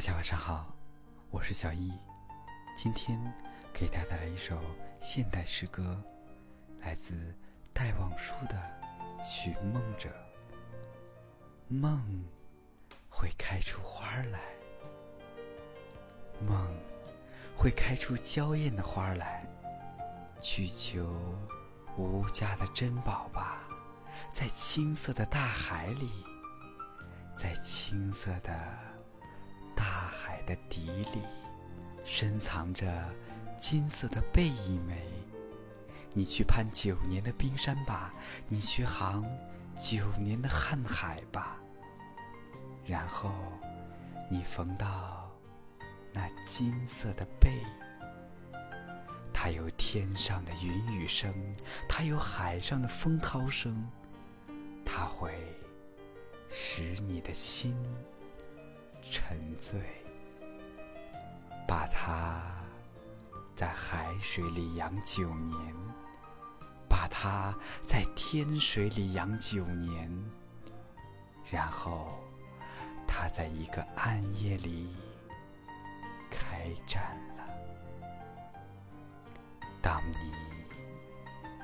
大家晚上好，我是小易，今天给大家带来一首现代诗歌，来自戴望舒的《寻梦者》。梦会开出花来，梦会开出娇艳的花来，去求无价的珍宝吧，在青色的大海里，在青色的。里，深藏着金色的贝一枚。你去攀九年的冰山吧，你去航九年的瀚海吧。然后，你逢到那金色的贝，它有天上的云雨声，它有海上的风涛声，它会使你的心沉醉。把它在海水里养九年，把它在天水里养九年，然后它在一个暗夜里开战了。当你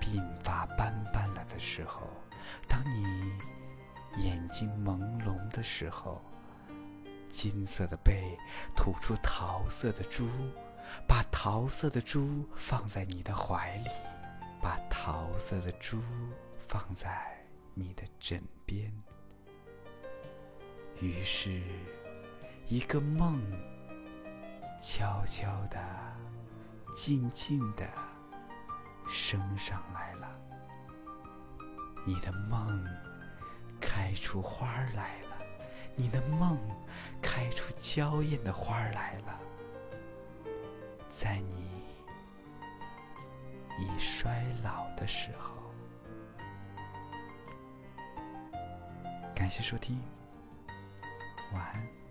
鬓发斑斑了的时候，当你眼睛朦胧的时候。金色的贝吐出桃色的珠，把桃色的珠放在你的怀里，把桃色的珠放在你的枕边。于是，一个梦悄悄的、静静的升上来了。你的梦开出花来了。你的梦开出娇艳的花儿来了。在你已衰老的时候。感谢收听晚安。